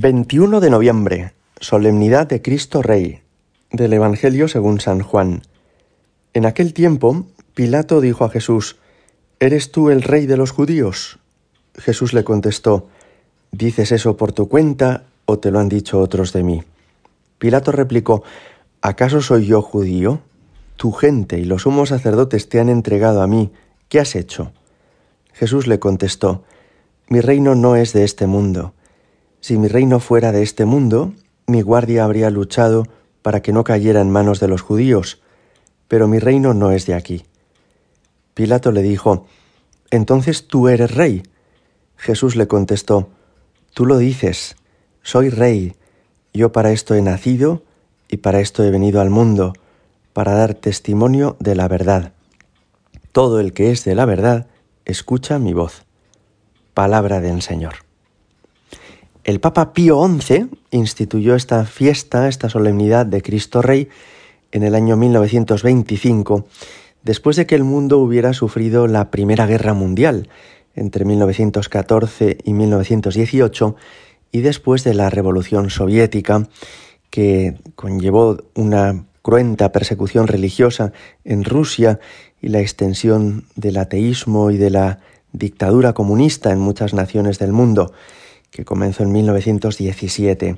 21 de noviembre, Solemnidad de Cristo Rey, del Evangelio según San Juan. En aquel tiempo, Pilato dijo a Jesús, ¿Eres tú el rey de los judíos? Jesús le contestó, ¿Dices eso por tu cuenta o te lo han dicho otros de mí? Pilato replicó, ¿acaso soy yo judío? Tu gente y los sumos sacerdotes te han entregado a mí, ¿qué has hecho? Jesús le contestó, Mi reino no es de este mundo. Si mi reino fuera de este mundo, mi guardia habría luchado para que no cayera en manos de los judíos, pero mi reino no es de aquí. Pilato le dijo, Entonces tú eres rey. Jesús le contestó, Tú lo dices, soy rey, yo para esto he nacido y para esto he venido al mundo, para dar testimonio de la verdad. Todo el que es de la verdad, escucha mi voz. Palabra del Señor. El Papa Pío XI instituyó esta fiesta, esta solemnidad de Cristo Rey, en el año 1925, después de que el mundo hubiera sufrido la Primera Guerra Mundial, entre 1914 y 1918, y después de la Revolución Soviética, que conllevó una cruenta persecución religiosa en Rusia y la extensión del ateísmo y de la dictadura comunista en muchas naciones del mundo que comenzó en 1917.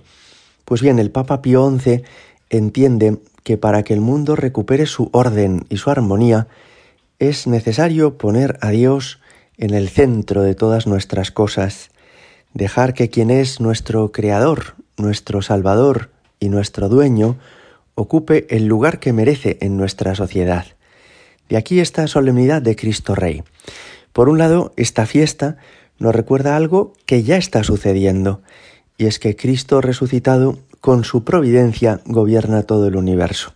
Pues bien, el Papa Pío XI entiende que para que el mundo recupere su orden y su armonía, es necesario poner a Dios en el centro de todas nuestras cosas, dejar que quien es nuestro Creador, nuestro Salvador y nuestro Dueño, ocupe el lugar que merece en nuestra sociedad. De aquí esta solemnidad de Cristo Rey. Por un lado, esta fiesta nos recuerda algo que ya está sucediendo, y es que Cristo resucitado con su providencia gobierna todo el universo.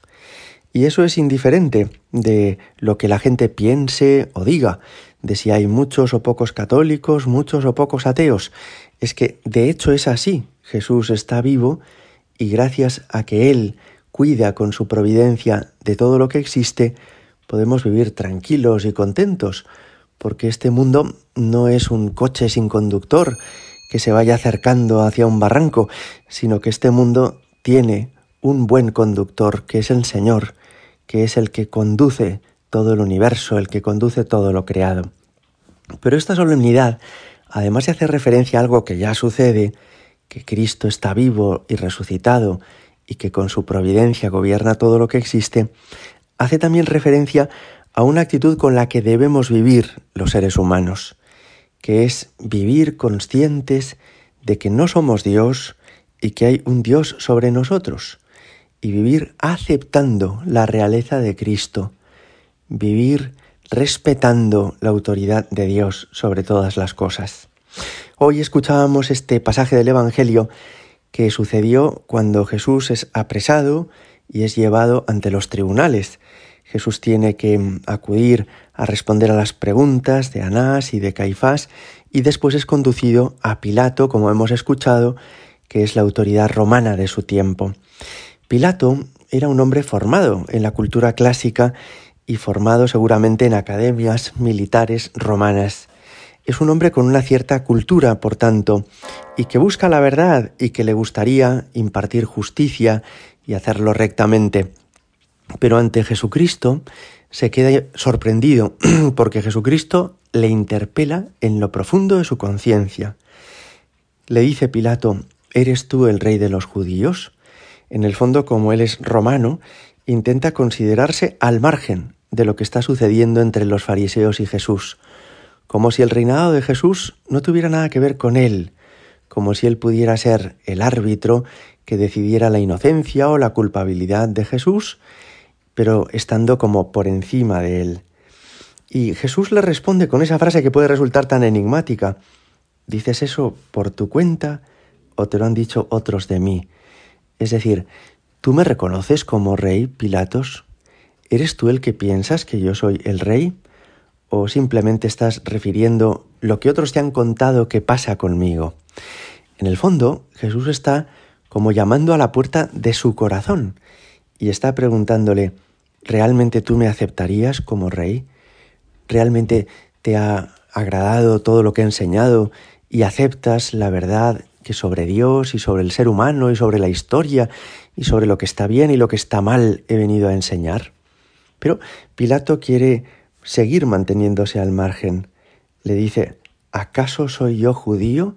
Y eso es indiferente de lo que la gente piense o diga, de si hay muchos o pocos católicos, muchos o pocos ateos. Es que de hecho es así. Jesús está vivo y gracias a que Él cuida con su providencia de todo lo que existe, podemos vivir tranquilos y contentos, porque este mundo no es un coche sin conductor que se vaya acercando hacia un barranco, sino que este mundo tiene un buen conductor, que es el Señor, que es el que conduce todo el universo, el que conduce todo lo creado. Pero esta solemnidad, además de hacer referencia a algo que ya sucede, que Cristo está vivo y resucitado y que con su providencia gobierna todo lo que existe, hace también referencia a una actitud con la que debemos vivir los seres humanos, que es vivir conscientes de que no somos Dios y que hay un Dios sobre nosotros, y vivir aceptando la realeza de Cristo, vivir respetando la autoridad de Dios sobre todas las cosas. Hoy escuchábamos este pasaje del Evangelio que sucedió cuando Jesús es apresado y es llevado ante los tribunales Jesús tiene que mm, acudir a responder a las preguntas de Anás y de Caifás y después es conducido a Pilato, como hemos escuchado, que es la autoridad romana de su tiempo. Pilato era un hombre formado en la cultura clásica y formado seguramente en academias militares romanas. Es un hombre con una cierta cultura, por tanto, y que busca la verdad y que le gustaría impartir justicia y hacerlo rectamente. Pero ante Jesucristo se queda sorprendido porque Jesucristo le interpela en lo profundo de su conciencia. Le dice Pilato, ¿eres tú el rey de los judíos? En el fondo, como él es romano, intenta considerarse al margen de lo que está sucediendo entre los fariseos y Jesús, como si el reinado de Jesús no tuviera nada que ver con él, como si él pudiera ser el árbitro que decidiera la inocencia o la culpabilidad de Jesús pero estando como por encima de él. Y Jesús le responde con esa frase que puede resultar tan enigmática. ¿Dices eso por tu cuenta o te lo han dicho otros de mí? Es decir, ¿tú me reconoces como rey, Pilatos? ¿Eres tú el que piensas que yo soy el rey? ¿O simplemente estás refiriendo lo que otros te han contado que pasa conmigo? En el fondo, Jesús está como llamando a la puerta de su corazón y está preguntándole, ¿realmente tú me aceptarías como rey? ¿Realmente te ha agradado todo lo que he enseñado y aceptas la verdad que sobre Dios y sobre el ser humano y sobre la historia y sobre lo que está bien y lo que está mal he venido a enseñar. Pero Pilato quiere seguir manteniéndose al margen. Le dice, ¿acaso soy yo judío?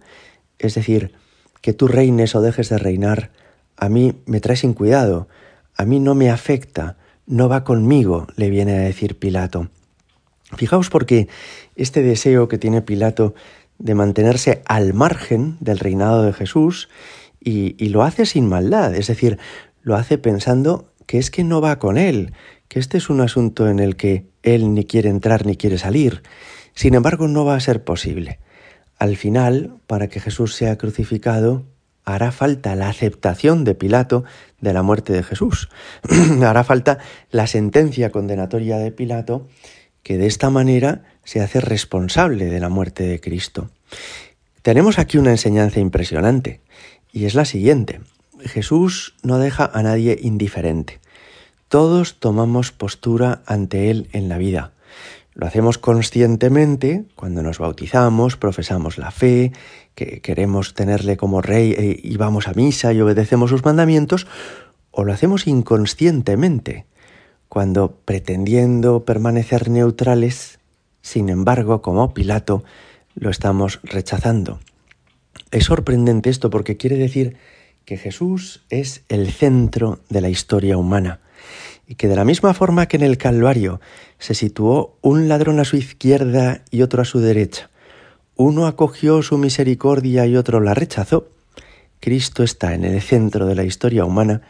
Es decir, que tú reines o dejes de reinar, a mí me trae sin cuidado, a mí no me afecta, no va conmigo, le viene a decir Pilato. Fijaos porque este deseo que tiene Pilato de mantenerse al margen del reinado de Jesús y, y, lo hace sin maldad, es decir, lo hace pensando que es que no va con él, que este es un asunto en el que él ni quiere entrar ni quiere salir. Sin embargo, no va a ser posible. Al final, para que Jesús sea crucificado, hará falta la aceptación de Pilato de la muerte de Jesús. hará falta la sentencia condenatoria de Pilato que de esta manera se hace responsable de la muerte de Cristo. Tenemos aquí una enseñanza impresionante y es la siguiente. Jesús no deja a nadie indiferente. Todos tomamos postura ante Él en la vida. Lo hacemos conscientemente cuando nos bautizamos, profesamos la fe, que queremos tenerle como rey eh, y vamos a misa y obedecemos sus mandamientos, o lo hacemos inconscientemente cuando pretendiendo permanecer neutrales, sin embargo, como Pilato, lo estamos rechazando. Es sorprendente esto porque quiere decir que Jesús es el centro de la historia humana y que de la misma forma que en el Calvario se situó un ladrón a su izquierda y otro a su derecha, uno acogió su misericordia y otro la rechazó, Cristo está en el centro de la historia humana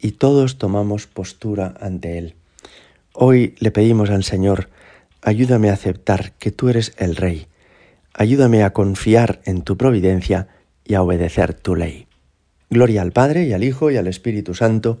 y todos tomamos postura ante Él. Hoy le pedimos al Señor, ayúdame a aceptar que tú eres el Rey, ayúdame a confiar en tu providencia y a obedecer tu ley. Gloria al Padre y al Hijo y al Espíritu Santo,